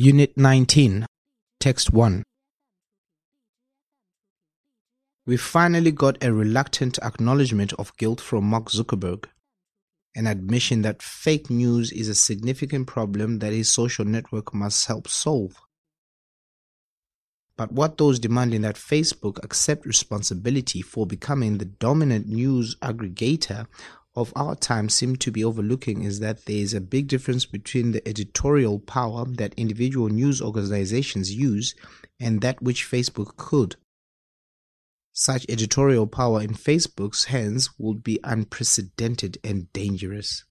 Unit 19, Text 1. We finally got a reluctant acknowledgement of guilt from Mark Zuckerberg, an admission that fake news is a significant problem that his social network must help solve. But what those demanding that Facebook accept responsibility for becoming the dominant news aggregator of our time seem to be overlooking is that there is a big difference between the editorial power that individual news organizations use and that which Facebook could. Such editorial power in Facebook's hands would be unprecedented and dangerous.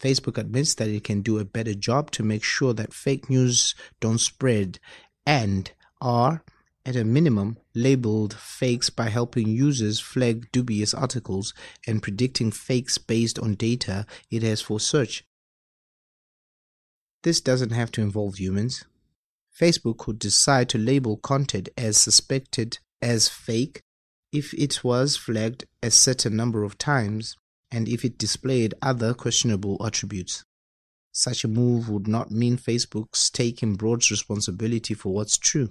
Facebook admits that it can do a better job to make sure that fake news don't spread and are at a minimum, labeled fakes by helping users flag dubious articles and predicting fakes based on data it has for search. This doesn't have to involve humans. Facebook could decide to label content as suspected as fake if it was flagged a certain number of times and if it displayed other questionable attributes. Such a move would not mean Facebook's taking broad responsibility for what's true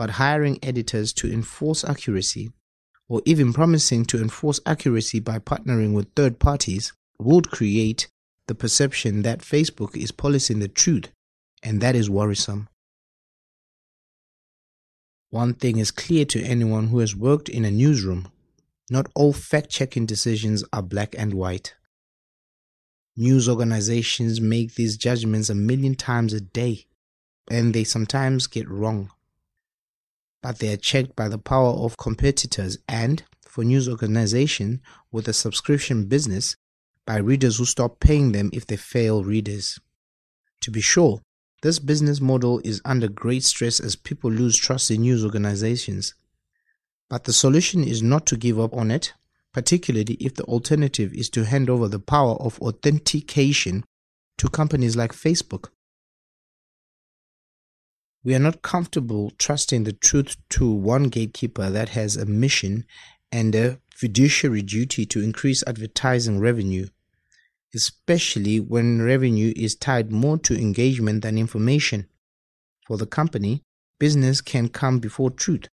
but hiring editors to enforce accuracy, or even promising to enforce accuracy by partnering with third parties, would create the perception that Facebook is policing the truth, and that is worrisome. One thing is clear to anyone who has worked in a newsroom not all fact checking decisions are black and white. News organizations make these judgments a million times a day, and they sometimes get wrong but they are checked by the power of competitors and, for news organization with a subscription business, by readers who stop paying them if they fail readers. To be sure, this business model is under great stress as people lose trust in news organizations. But the solution is not to give up on it, particularly if the alternative is to hand over the power of authentication to companies like Facebook. We are not comfortable trusting the truth to one gatekeeper that has a mission and a fiduciary duty to increase advertising revenue, especially when revenue is tied more to engagement than information. For the company, business can come before truth.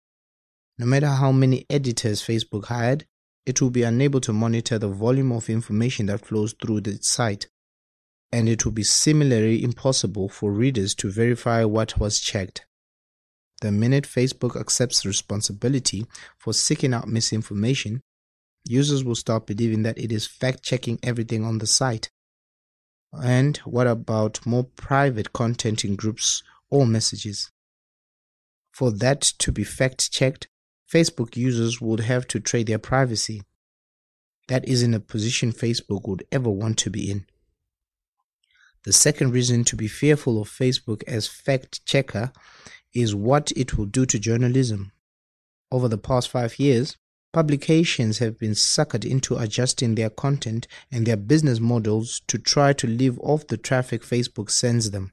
No matter how many editors Facebook hired, it will be unable to monitor the volume of information that flows through the site and it will be similarly impossible for readers to verify what was checked. The minute Facebook accepts responsibility for seeking out misinformation, users will start believing that it is fact checking everything on the site. And what about more private content in groups or messages? For that to be fact checked, Facebook users would have to trade their privacy. That isn't a position Facebook would ever want to be in. The second reason to be fearful of Facebook as fact checker is what it will do to journalism. Over the past five years, publications have been suckered into adjusting their content and their business models to try to live off the traffic Facebook sends them.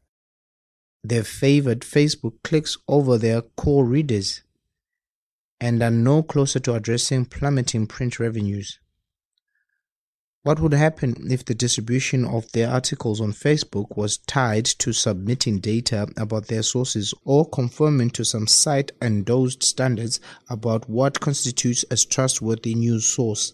They've favored Facebook clicks over their core readers and are no closer to addressing plummeting print revenues. What would happen if the distribution of their articles on Facebook was tied to submitting data about their sources or conforming to some site endorsed standards about what constitutes a trustworthy news source?